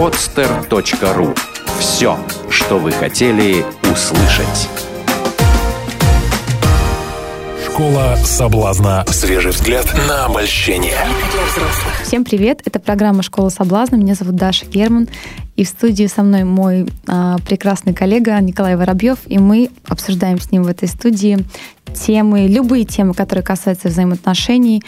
podster.ru Все, что вы хотели услышать. Школа соблазна. Свежий взгляд на обольщение. Всем привет! Это программа «Школа соблазна». Меня зовут Даша Герман. И в студии со мной мой а, прекрасный коллега Николай Воробьев. И мы обсуждаем с ним в этой студии темы, любые темы, которые касаются взаимоотношений,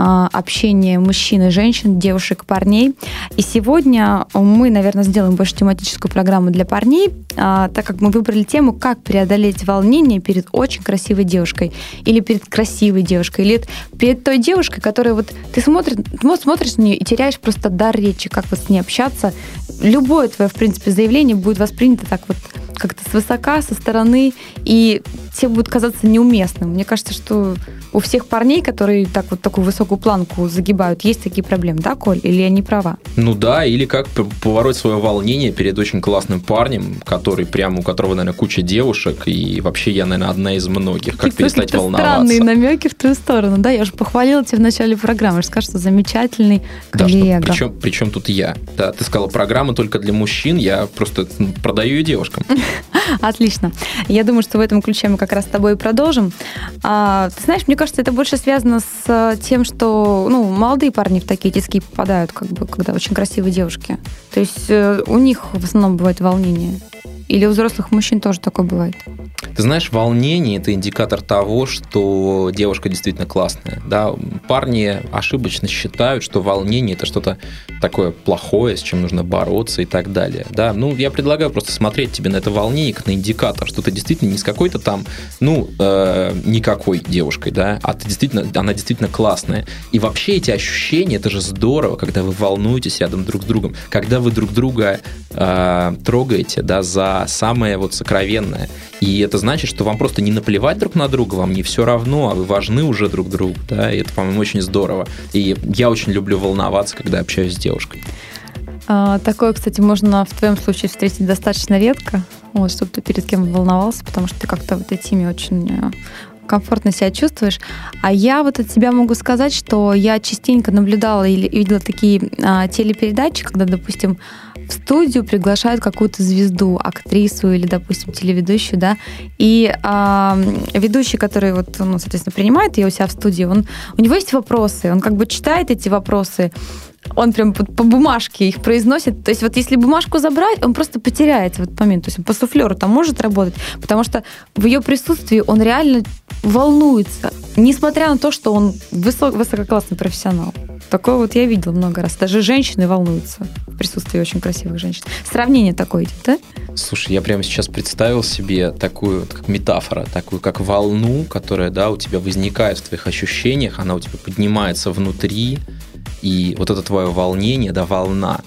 а, общения мужчин и женщин, девушек и парней. И сегодня мы, наверное, сделаем больше тематическую программу для парней, а, так как мы выбрали тему, как преодолеть волнение перед очень красивой девушкой, или перед красивой девушкой, или перед той девушкой, которая вот ты смотришь, смотришь на нее и теряешь просто дар речи, как вот с ней общаться. Любое твое, в принципе, заявление будет воспринято так вот как-то свысока, со стороны, и тебе будет казаться неуместным. Мне кажется, что у всех парней, которые так вот такую высокую планку загибают, есть такие проблемы, да, Коль? Или я не права? Ну да, или как поворот свое волнение перед очень классным парнем, который прямо у которого, наверное, куча девушек, и вообще я, наверное, одна из многих. Как Какие перестать волноваться? странные намеки в твою сторону, да? Я уже похвалила тебя в начале программы, что скажешь, что замечательный коллега. Да, причем, причем тут я? Да, ты сказала, программа только для мужчин, я просто продаю ее девушкам. Отлично. Я думаю, что в этом ключе мы как раз с тобой и продолжим. А, ты знаешь, мне кажется, это больше связано с э, тем, что ну, молодые парни в такие тиски попадают, как бы, когда очень красивые девушки. То есть э, у них в основном бывает волнение. Или у взрослых мужчин тоже такое бывает? Ты знаешь, волнение – это индикатор того, что девушка действительно классная. Да? Парни ошибочно считают, что волнение – это что-то такое плохое, с чем нужно бороться и так далее. Да? Ну, я предлагаю просто смотреть тебе на это волнение как на индикатор, что ты действительно не с какой-то там, ну, э, никакой девушкой, да, а ты действительно, она действительно классная. И вообще эти ощущения – это же здорово, когда вы волнуетесь рядом друг с другом, когда вы друг друга э, трогаете, да, за самое вот сокровенное. И это значит, что вам просто не наплевать друг на друга, вам не все равно, а вы важны уже друг другу, да, и это, по-моему, очень здорово. И я очень люблю волноваться, когда общаюсь с девушкой. А, такое, кстати, можно в твоем случае встретить достаточно редко, вот, чтобы ты перед кем волновался, потому что ты как-то в этой теме очень э, комфортно себя чувствуешь. А я вот от себя могу сказать, что я частенько наблюдала или видела такие а, телепередачи, когда, допустим, в студию приглашают какую-то звезду, актрису или, допустим, телеведущую, да, и а, ведущий, который вот, ну, соответственно, принимает ее у себя в студии, он, у него есть вопросы, он как бы читает эти вопросы, он прям по, по бумажке их произносит. То есть вот если бумажку забрать, он просто потеряется в этот момент. То есть по суфлеру там может работать, потому что в ее присутствии он реально волнуется, несмотря на то, что он высок, высококлассный профессионал. Такое вот я видела много раз. Даже женщины волнуются в присутствии очень красивых женщин. Сравнение такое идет, да? Слушай, я прямо сейчас представил себе такую, как метафора, такую как волну, которая, да, у тебя возникает в твоих ощущениях, она у тебя поднимается внутри, и вот это твое волнение, да, волна,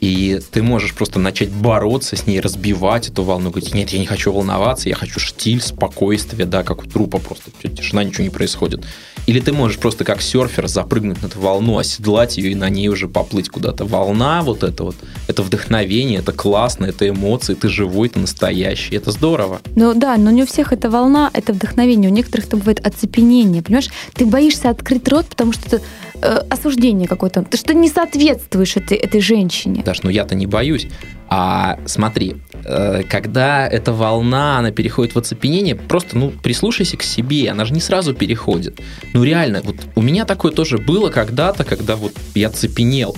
и ты можешь просто начать бороться с ней, разбивать эту волну, говорить, нет, я не хочу волноваться, я хочу штиль, спокойствие, да, как у трупа просто, тишина, ничего не происходит. Или ты можешь просто как серфер запрыгнуть на эту волну, оседлать ее и на ней уже поплыть куда-то. Волна вот это вот, это вдохновение, это классно, это эмоции, ты живой, ты настоящий, это здорово. Ну да, но не у всех это волна, это вдохновение, у некоторых это бывает оцепенение, понимаешь? Ты боишься открыть рот, потому что это э, осуждение какое-то, ты что не соответствуешь этой, этой женщине. Даш, ну я-то не боюсь. А смотри, э, когда эта волна, она переходит в оцепенение, просто, ну, прислушайся к себе, она же не сразу переходит. Ну, реально, вот у меня такое тоже было когда-то, когда вот я цепенел.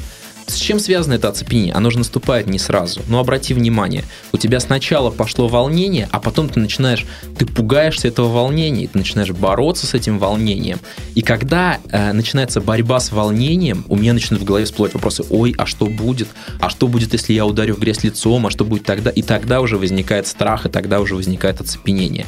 С чем связано это оцепенение? Оно же наступает не сразу. Но обрати внимание, у тебя сначала пошло волнение, а потом ты начинаешь, ты пугаешься этого волнения, ты начинаешь бороться с этим волнением. И когда э, начинается борьба с волнением, у меня начинают в голове всплывать вопросы, ой, а что будет? А что будет, если я ударю в грязь лицом? А что будет тогда? И тогда уже возникает страх, и тогда уже возникает оцепенение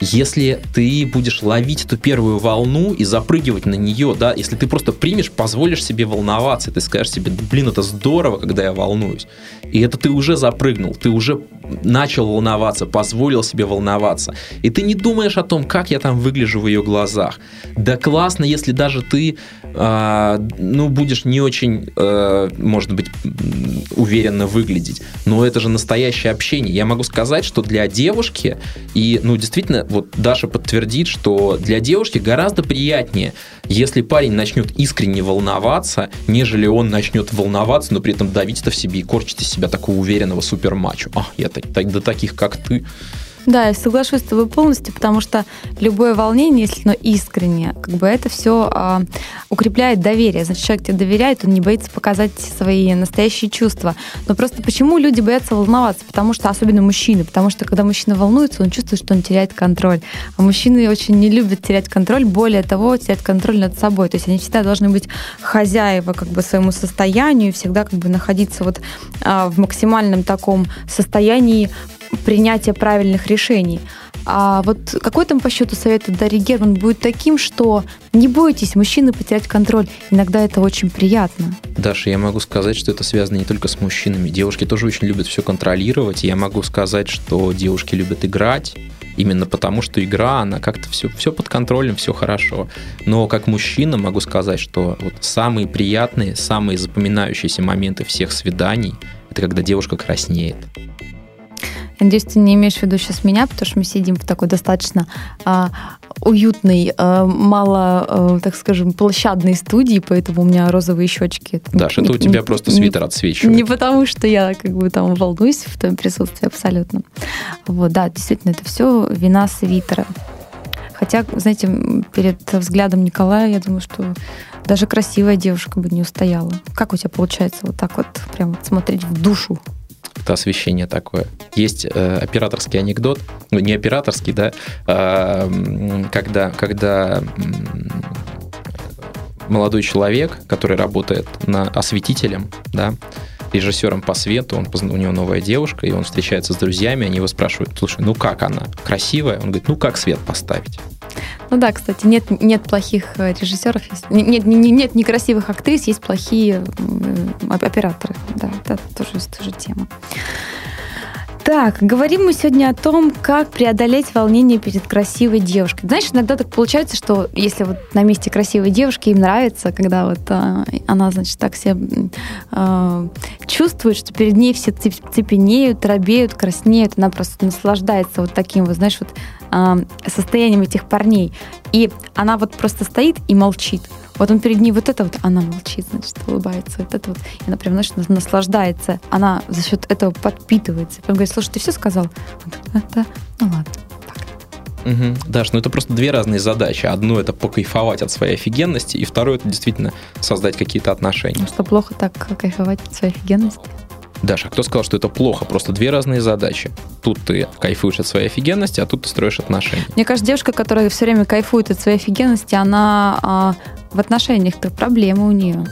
если ты будешь ловить эту первую волну и запрыгивать на нее, да, если ты просто примешь, позволишь себе волноваться, ты скажешь себе, блин, это здорово, когда я волнуюсь. И это ты уже запрыгнул, ты уже начал волноваться, позволил себе волноваться. И ты не думаешь о том, как я там выгляжу в ее глазах. Да классно, если даже ты, э, ну, будешь не очень, э, может быть, уверенно выглядеть. Но это же настоящее общение. Я могу сказать, что для девушки, и, ну, действительно, вот Даша подтвердит, что для девушки гораздо приятнее, если парень начнет искренне волноваться, нежели он начнет волноваться, но при этом давить это в себе и корчить из себя такого уверенного супермачо. А, я так, так, до таких, как ты. Да, я соглашусь с тобой полностью, потому что любое волнение, если оно искреннее, как бы это все а, укрепляет доверие. Значит, человек тебе доверяет, он не боится показать свои настоящие чувства. Но просто почему люди боятся волноваться? Потому что, особенно мужчины, потому что когда мужчина волнуется, он чувствует, что он теряет контроль. А мужчины очень не любят терять контроль, более того, терять контроль над собой. То есть они всегда должны быть хозяева как бы своему состоянию, всегда как бы находиться вот а, в максимальном таком состоянии принятия правильных решений. А вот какой там по счету совет от Дарьи Герман будет таким, что не бойтесь мужчины потерять контроль. Иногда это очень приятно. Даша, я могу сказать, что это связано не только с мужчинами. Девушки тоже очень любят все контролировать. Я могу сказать, что девушки любят играть. Именно потому, что игра, она как-то все, все под контролем, все хорошо. Но как мужчина могу сказать, что вот самые приятные, самые запоминающиеся моменты всех свиданий, это когда девушка краснеет. Надеюсь, ты не имеешь в виду сейчас меня, потому что мы сидим в такой достаточно а, уютной, а, мало, а, так скажем, площадной студии, поэтому у меня розовые щечки. Даша, это у тебя не, просто свитер не, отсвечивает. Не потому, что я как бы там волнуюсь в твоем присутствии абсолютно. Вот, да, действительно, это все вина свитера. Хотя, знаете, перед взглядом Николая, я думаю, что даже красивая девушка бы не устояла. Как у тебя получается вот так вот прям вот смотреть в душу? Это освещение такое. Есть э, операторский анекдот, ну не операторский, да, э, когда, когда молодой человек, который работает на осветителем, да, режиссером по свету, он, у него новая девушка, и он встречается с друзьями, они его спрашивают, слушай, ну как она, красивая? Он говорит, ну как свет поставить? Ну да, кстати, нет, нет плохих э, режиссеров, нет, нет, нет некрасивых актрис, есть плохие операторы. Да, это тоже, тоже тема. Так, говорим мы сегодня о том, как преодолеть волнение перед красивой девушкой. Знаешь, иногда так получается, что если вот на месте красивой девушки им нравится, когда вот а, она, значит, так себя а, чувствует, что перед ней все цепенеют, робеют, краснеют, она просто наслаждается вот таким вот, знаешь, вот а, состоянием этих парней. И она вот просто стоит и молчит. Вот он перед ней вот это вот, она молчит, значит, улыбается, вот это вот. И она прям, знаешь, наслаждается. Она за счет этого подпитывается. Прям говорит, слушай, ты все сказал? Он такой, да, ну ладно. Угу. Даш, ну это просто две разные задачи. Одно это покайфовать от своей офигенности, и второе это действительно создать какие-то отношения. Ну что, плохо так кайфовать от своей офигенности? Даша, кто сказал, что это плохо? Просто две разные задачи. Тут ты кайфуешь от своей офигенности, а тут ты строишь отношения. Мне кажется, девушка, которая все время кайфует от своей офигенности, она а, в отношениях-то проблемы у нее.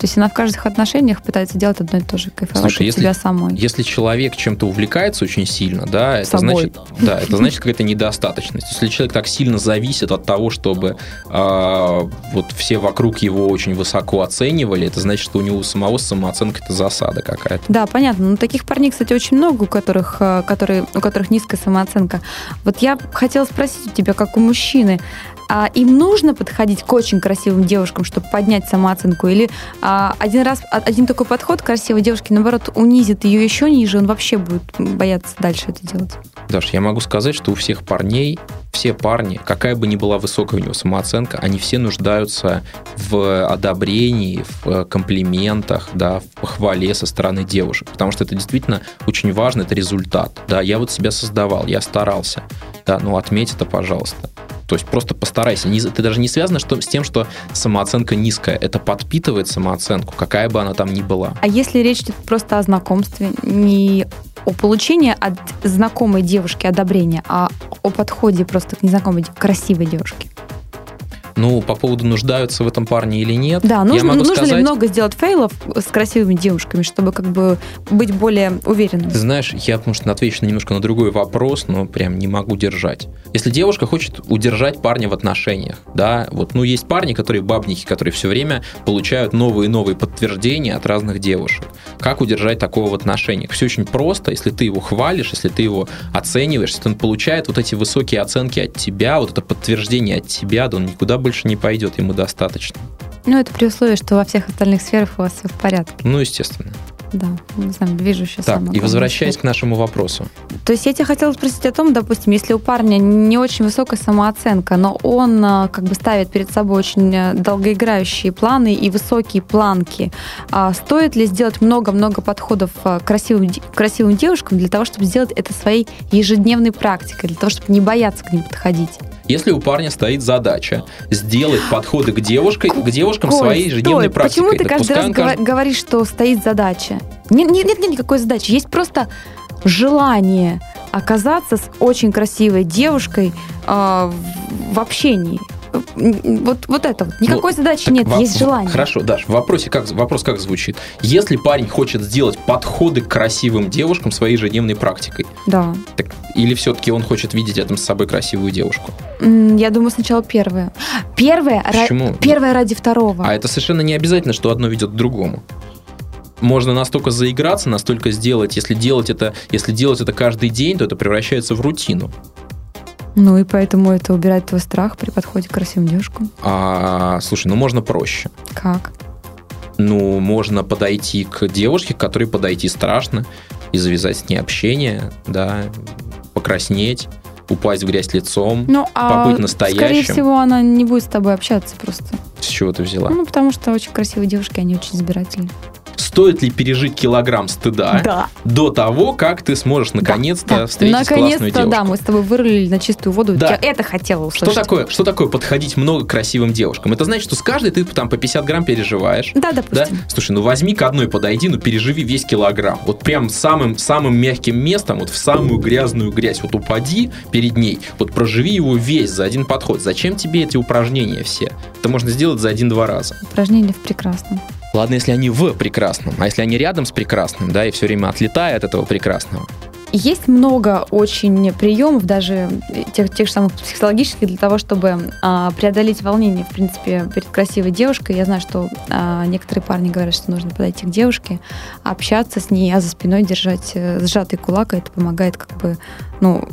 То есть она в каждых отношениях пытается делать одно и то же, кайфовать Слушай, от если, себя самой. Если человек чем-то увлекается очень сильно, да, это Собой. значит, да, это значит какая-то недостаточность. Если человек так сильно зависит от того, чтобы э, вот все вокруг его очень высоко оценивали, это значит, что у него самого самооценка это засада какая-то. Да, понятно. Но таких парней, кстати, очень много, у которых, э, которые, у которых низкая самооценка. Вот я хотела спросить у тебя, как у мужчины, а им нужно подходить к очень красивым девушкам, чтобы поднять самооценку? Или а, один раз, один такой подход к красивой девушке, наоборот, унизит ее еще ниже, он вообще будет бояться дальше это делать? Даш, я могу сказать, что у всех парней, все парни, какая бы ни была высокая у него самооценка, они все нуждаются в одобрении, в комплиментах, да, в похвале со стороны девушек. Потому что это действительно очень важно, это результат. Да, я вот себя создавал, я старался. Да, ну отметь это, пожалуйста. То есть просто постарайся. Не, ты даже не связано что, с тем, что самооценка низкая. Это подпитывает самооценку, какая бы она там ни была. А если речь идет просто о знакомстве, не о получении от знакомой девушки одобрения, а о подходе просто к незнакомой красивой девушке? Ну, по поводу нуждаются в этом парне или нет. Да, нужно, нужно сказать... ли много сделать фейлов с красивыми девушками, чтобы как бы быть более уверенным? Ты знаешь, я, может, отвечу немножко на другой вопрос, но прям не могу держать. Если девушка хочет удержать парня в отношениях, да, вот, ну, есть парни, которые бабники, которые все время получают новые и новые подтверждения от разных девушек. Как удержать такого в отношениях? Все очень просто, если ты его хвалишь, если ты его оцениваешь, если он получает вот эти высокие оценки от тебя, вот это подтверждение от тебя, да он никуда больше больше не пойдет, ему достаточно. Ну, это при условии, что во всех остальных сферах у вас все в порядке. Ну, естественно. Да, не знаю, вижу сейчас. Так, и возвращаясь к нашему вопросу. То есть я тебя хотела спросить о том, допустим, если у парня не очень высокая самооценка, но он а, как бы ставит перед собой очень а, долгоиграющие планы и высокие планки, а стоит ли сделать много-много подходов а, к красивым, красивым девушкам для того, чтобы сделать это своей ежедневной практикой, для того, чтобы не бояться к ним подходить? Если у парня стоит задача сделать подходы к, девушкой, к девушкам Коль, своей ежедневной стой, практикой, Почему ты каждый раз каждый- говоришь, что стоит задача? Нет, нет, нет, никакой задачи. Есть просто желание оказаться с очень красивой девушкой в, в общении. Вот, вот это вот. Никакой задачи Так нет, во- есть желание. Хорошо, Даш, в вопросе как, вопрос как звучит? Если парень хочет сделать подходы к красивым девушкам своей ежедневной практикой, Да. так, или все-таки он хочет видеть рядом с собой красивую девушку? Я думаю, сначала первое. Первое, ра- Почему? первое ради второго. А это совершенно не обязательно, что одно ведет к другому. Можно настолько заиграться, настолько сделать, если делать это, если делать это каждый день, то это превращается в рутину. Ну и поэтому это убирает твой страх при подходе к красивым девушкам. А, слушай, ну можно проще. Как? Ну, можно подойти к девушке, к которой подойти страшно, и завязать с ней общение, да, покраснеть, упасть в грязь лицом. Ну, а Побыть настоящим. скорее всего, она не будет с тобой общаться просто. С чего ты взяла? Ну, потому что очень красивые девушки, они очень избирательны. Стоит ли пережить килограмм стыда Да. до того, как ты сможешь наконец-то Да. встретить классную Наконец-то, девушку? да, мы с тобой вырулили на чистую воду. Да. Я это хотела услышать. Что такое, что такое подходить много красивым девушкам? Это значит, что с каждой ты там по 50 грамм переживаешь. Да, Да? допустим. Слушай, ну возьми к одной подойди, ну переживи весь килограмм. Вот прям самым, самым мягким местом, вот в самую грязную грязь. Вот упади перед ней, вот проживи его весь за один подход. Зачем тебе эти упражнения все? Это можно сделать за один-два раза. Упражнение в прекрасном. Ладно, если они в прекрасном, а если они рядом с прекрасным, да, и все время отлетая от этого прекрасного. Есть много очень приемов, даже тех, тех же самых психологических, для того, чтобы а, преодолеть волнение, в принципе, перед красивой девушкой. Я знаю, что а, некоторые парни говорят, что нужно подойти к девушке, общаться с ней, а за спиной держать э, сжатый кулак, и это помогает как бы, ну,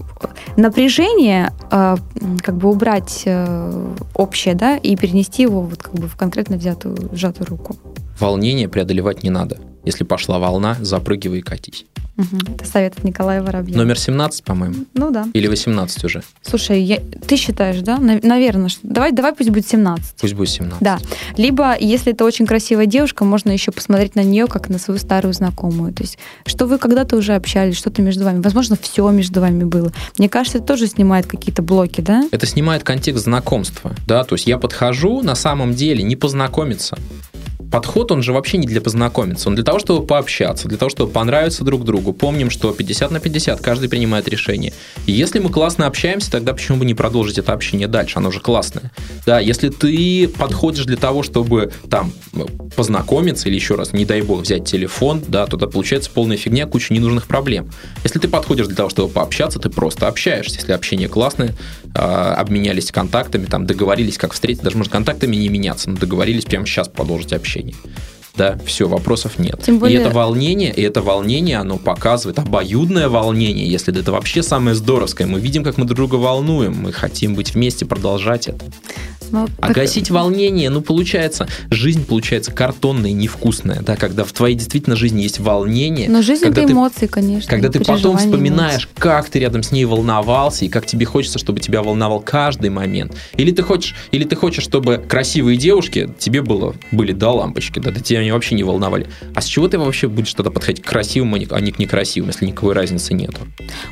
напряжение а, как бы убрать э, общее, да, и перенести его вот как бы в конкретно взятую сжатую руку. Волнение преодолевать не надо. Если пошла волна, запрыгивай и катись. Это совет от Николая Воробьева. Номер 17, по-моему. Ну да. Или 18 уже. Слушай, я- ты считаешь, да? Наверное, что... давай, давай пусть будет 17. Пусть будет 17. Да. Либо, если это очень красивая девушка, можно еще посмотреть на нее как на свою старую знакомую. То есть, что вы когда-то уже общались, что-то между вами. Возможно, все между вами было. Мне кажется, это тоже снимает какие-то блоки, да? Это снимает контекст знакомства, да, то есть я подхожу на самом деле не познакомиться. Подход, он же вообще не для познакомиться, он для того, чтобы пообщаться, для того, чтобы понравиться друг другу. Помним, что 50 на 50, каждый принимает решение. И если мы классно общаемся, тогда почему бы не продолжить это общение дальше, оно же классное. Да, если ты подходишь для того, чтобы там познакомиться или еще раз, не дай бог, взять телефон, да, то тогда получается полная фигня, куча ненужных проблем. Если ты подходишь для того, чтобы пообщаться, ты просто общаешься. Если общение классное, обменялись контактами, там договорились, как встретиться, даже может контактами не меняться, но договорились прямо сейчас продолжить общение. Да, все, вопросов нет. Тем более- И это волнение, и это волнение, оно показывает обоюдное волнение, если это вообще самое здоровское. Мы видим, как мы друг друга волнуем, мы хотим быть вместе, продолжать это. Ну, А так- гасить волнение, ну, получается, жизнь получается картонная и невкусная, да, когда в твоей действительно жизни есть волнение. Но жизнь когда это ты- эмоции, конечно. Когда ты потом вспоминаешь, как ты рядом с ней волновался, и как тебе хочется, чтобы тебя волновал каждый момент. Или ты хочешь, или ты хочешь, чтобы красивые девушки тебе было, были до лампочки, да, да тебя они вообще не волновали. А с чего ты вообще будешь тогда подходить к красивым, а не- а не к некрасивым, если никакой разницы нету?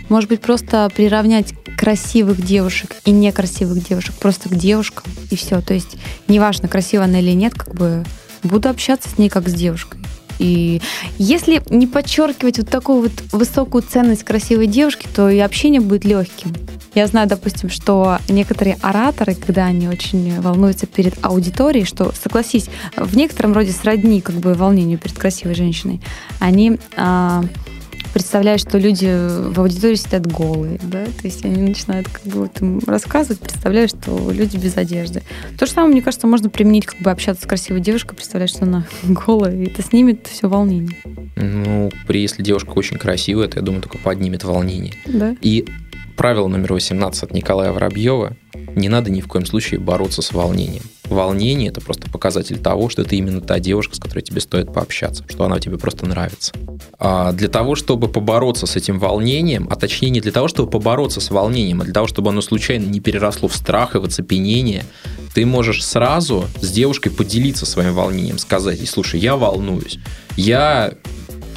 Может быть, просто приравнять красивых девушек и некрасивых девушек просто к девушкам, и все. То есть, неважно, красивая она или нет, как бы буду общаться с ней как с девушкой. И если не подчеркивать вот такую вот высокую ценность красивой девушки, то и общение будет легким. Я знаю, допустим, что некоторые ораторы, когда они очень волнуются перед аудиторией, что, согласись, в некотором роде сродни как бы волнению перед красивой женщиной, они а, представляют, что люди в аудитории сидят голые, да, то есть они начинают как бы вот рассказывать, представляют, что люди без одежды. То же самое, мне кажется, можно применить, как бы общаться с красивой девушкой, представлять, что она голая, и это снимет все волнение, Ну, при, если девушка очень красивая, то я думаю, только поднимет волнение. да? И правило номер 18 от Николая Воробьева. Не надо ни в коем случае бороться с волнением. Волнение – это просто показатель того, что это именно та девушка, с которой тебе стоит пообщаться, что она тебе просто нравится. А для того, чтобы побороться с этим волнением, а точнее не для того, чтобы побороться с волнением, а для того, чтобы оно случайно не переросло в страх и в оцепенение, ты можешь сразу с девушкой поделиться своим волнением, сказать ей, слушай, я волнуюсь, я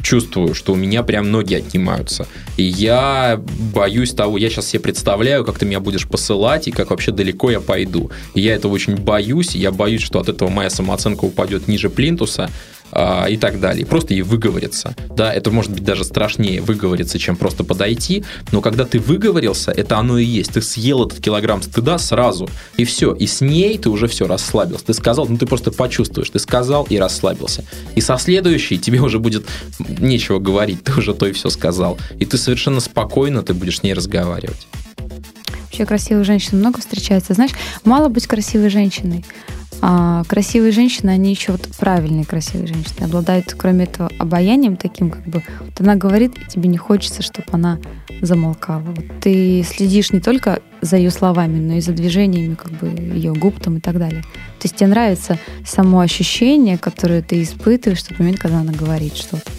чувствую, что у меня прям ноги отнимаются. И я боюсь того, я сейчас себе представляю, как ты меня будешь посылать и как вообще далеко я пойду. И я этого очень боюсь, я боюсь, что от этого моя самооценка упадет ниже плинтуса, и так далее. Просто ей выговориться. Да, это может быть даже страшнее выговориться, чем просто подойти, но когда ты выговорился, это оно и есть. Ты съел этот килограмм стыда сразу, и все. И с ней ты уже все расслабился. Ты сказал, ну ты просто почувствуешь. Ты сказал и расслабился. И со следующей тебе уже будет нечего говорить, ты уже то и все сказал. И ты совершенно спокойно ты будешь с ней разговаривать. Вообще красивых женщин много встречается. Знаешь, мало быть красивой женщиной. А красивые женщины, они еще вот правильные красивые женщины, обладают, кроме этого, обаянием таким, как бы, вот она говорит, и тебе не хочется, чтобы она замолкала. Вот ты следишь не только за ее словами, но и за движениями как бы ее губ там и так далее. То есть тебе нравится само ощущение, которое ты испытываешь в тот момент, когда она говорит что-то.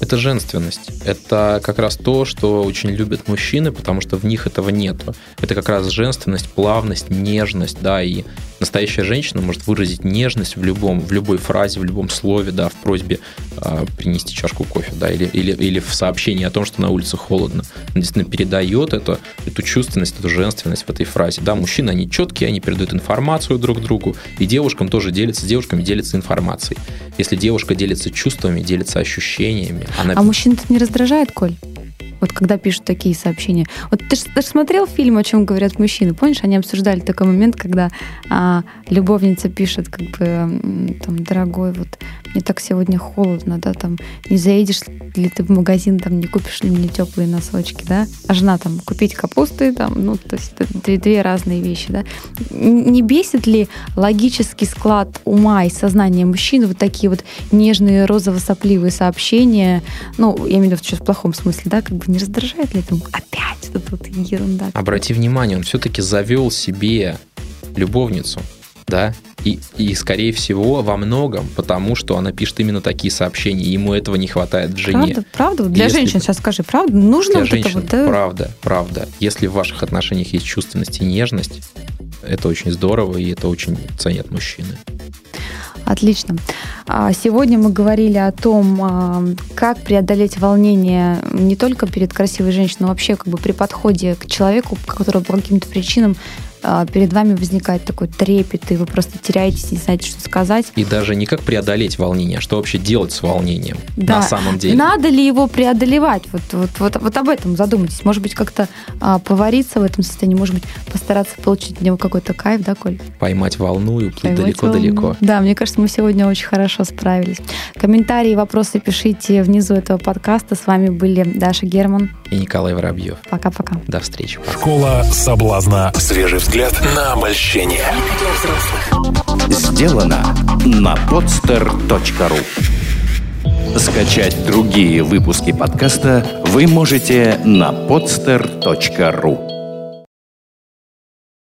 Это женственность. Это как раз то, что очень любят мужчины, потому что в них этого нету. Это как раз женственность, плавность, нежность, да, и настоящая женщина может выразить нежность в любом, в любой фразе, в любом слове, да, в просьбе э, принести чашку кофе, да, или, или, или в сообщении о том, что на улице холодно. Он действительно передает это, эту чувственность, эту женственность в этой фразе. Да, мужчины, они четкие, они передают информацию друг другу, и девушкам тоже делятся, с девушками делятся информацией. Если девушка делится чувствами, делится ощущениями, она... А мужчин это не раздражает, Коль? Вот когда пишут такие сообщения. Вот ты же смотрел фильм, о чем говорят мужчины? Помнишь, они обсуждали такой момент, когда а, любовница пишет, как бы, там, дорогой, вот мне так сегодня холодно, да, там, не заедешь ли ты в магазин, там, не купишь ли мне теплые носочки, да? А жена там, купить капусты, там, ну, то есть это две, две разные вещи, да? Не бесит ли логический склад ума и сознания мужчины вот такие вот нежные розово-сопливые сообщения, ну, я имею в виду сейчас в плохом смысле, да, как бы не раздражает ли там опять вот вот ерунда? Обрати внимание, он все-таки завел себе любовницу, да, и, и, скорее всего, во многом потому, что она пишет именно такие сообщения, и ему этого не хватает в жене. Правда? Правда? Для Если... женщин, сейчас скажи, правда? Нужно Для вот женщин, это вот, да? правда, правда. Если в ваших отношениях есть чувственность и нежность, это очень здорово, и это очень ценят мужчины. Отлично. А, сегодня мы говорили о том, а, как преодолеть волнение не только перед красивой женщиной, но вообще как бы при подходе к человеку, который по каким-то причинам перед вами возникает такой трепет, и вы просто теряетесь, не знаете, что сказать. И даже не как преодолеть волнение, а что вообще делать с волнением да. на самом деле. Надо ли его преодолевать? Вот, вот, вот, вот об этом задумайтесь. Может быть, как-то а, повариться в этом состоянии, может быть, постараться получить от него какой-то кайф, да, Коль? Поймать волну и уплыть далеко-далеко. Да, мне кажется, мы сегодня очень хорошо справились. Комментарии, вопросы пишите внизу этого подкаста. С вами были Даша Герман и Николай Воробьев. Пока-пока. До встречи. Школа соблазна. Свежий взгляд на обольщение. Сделано на podster.ru Скачать другие выпуски подкаста вы можете на podster.ru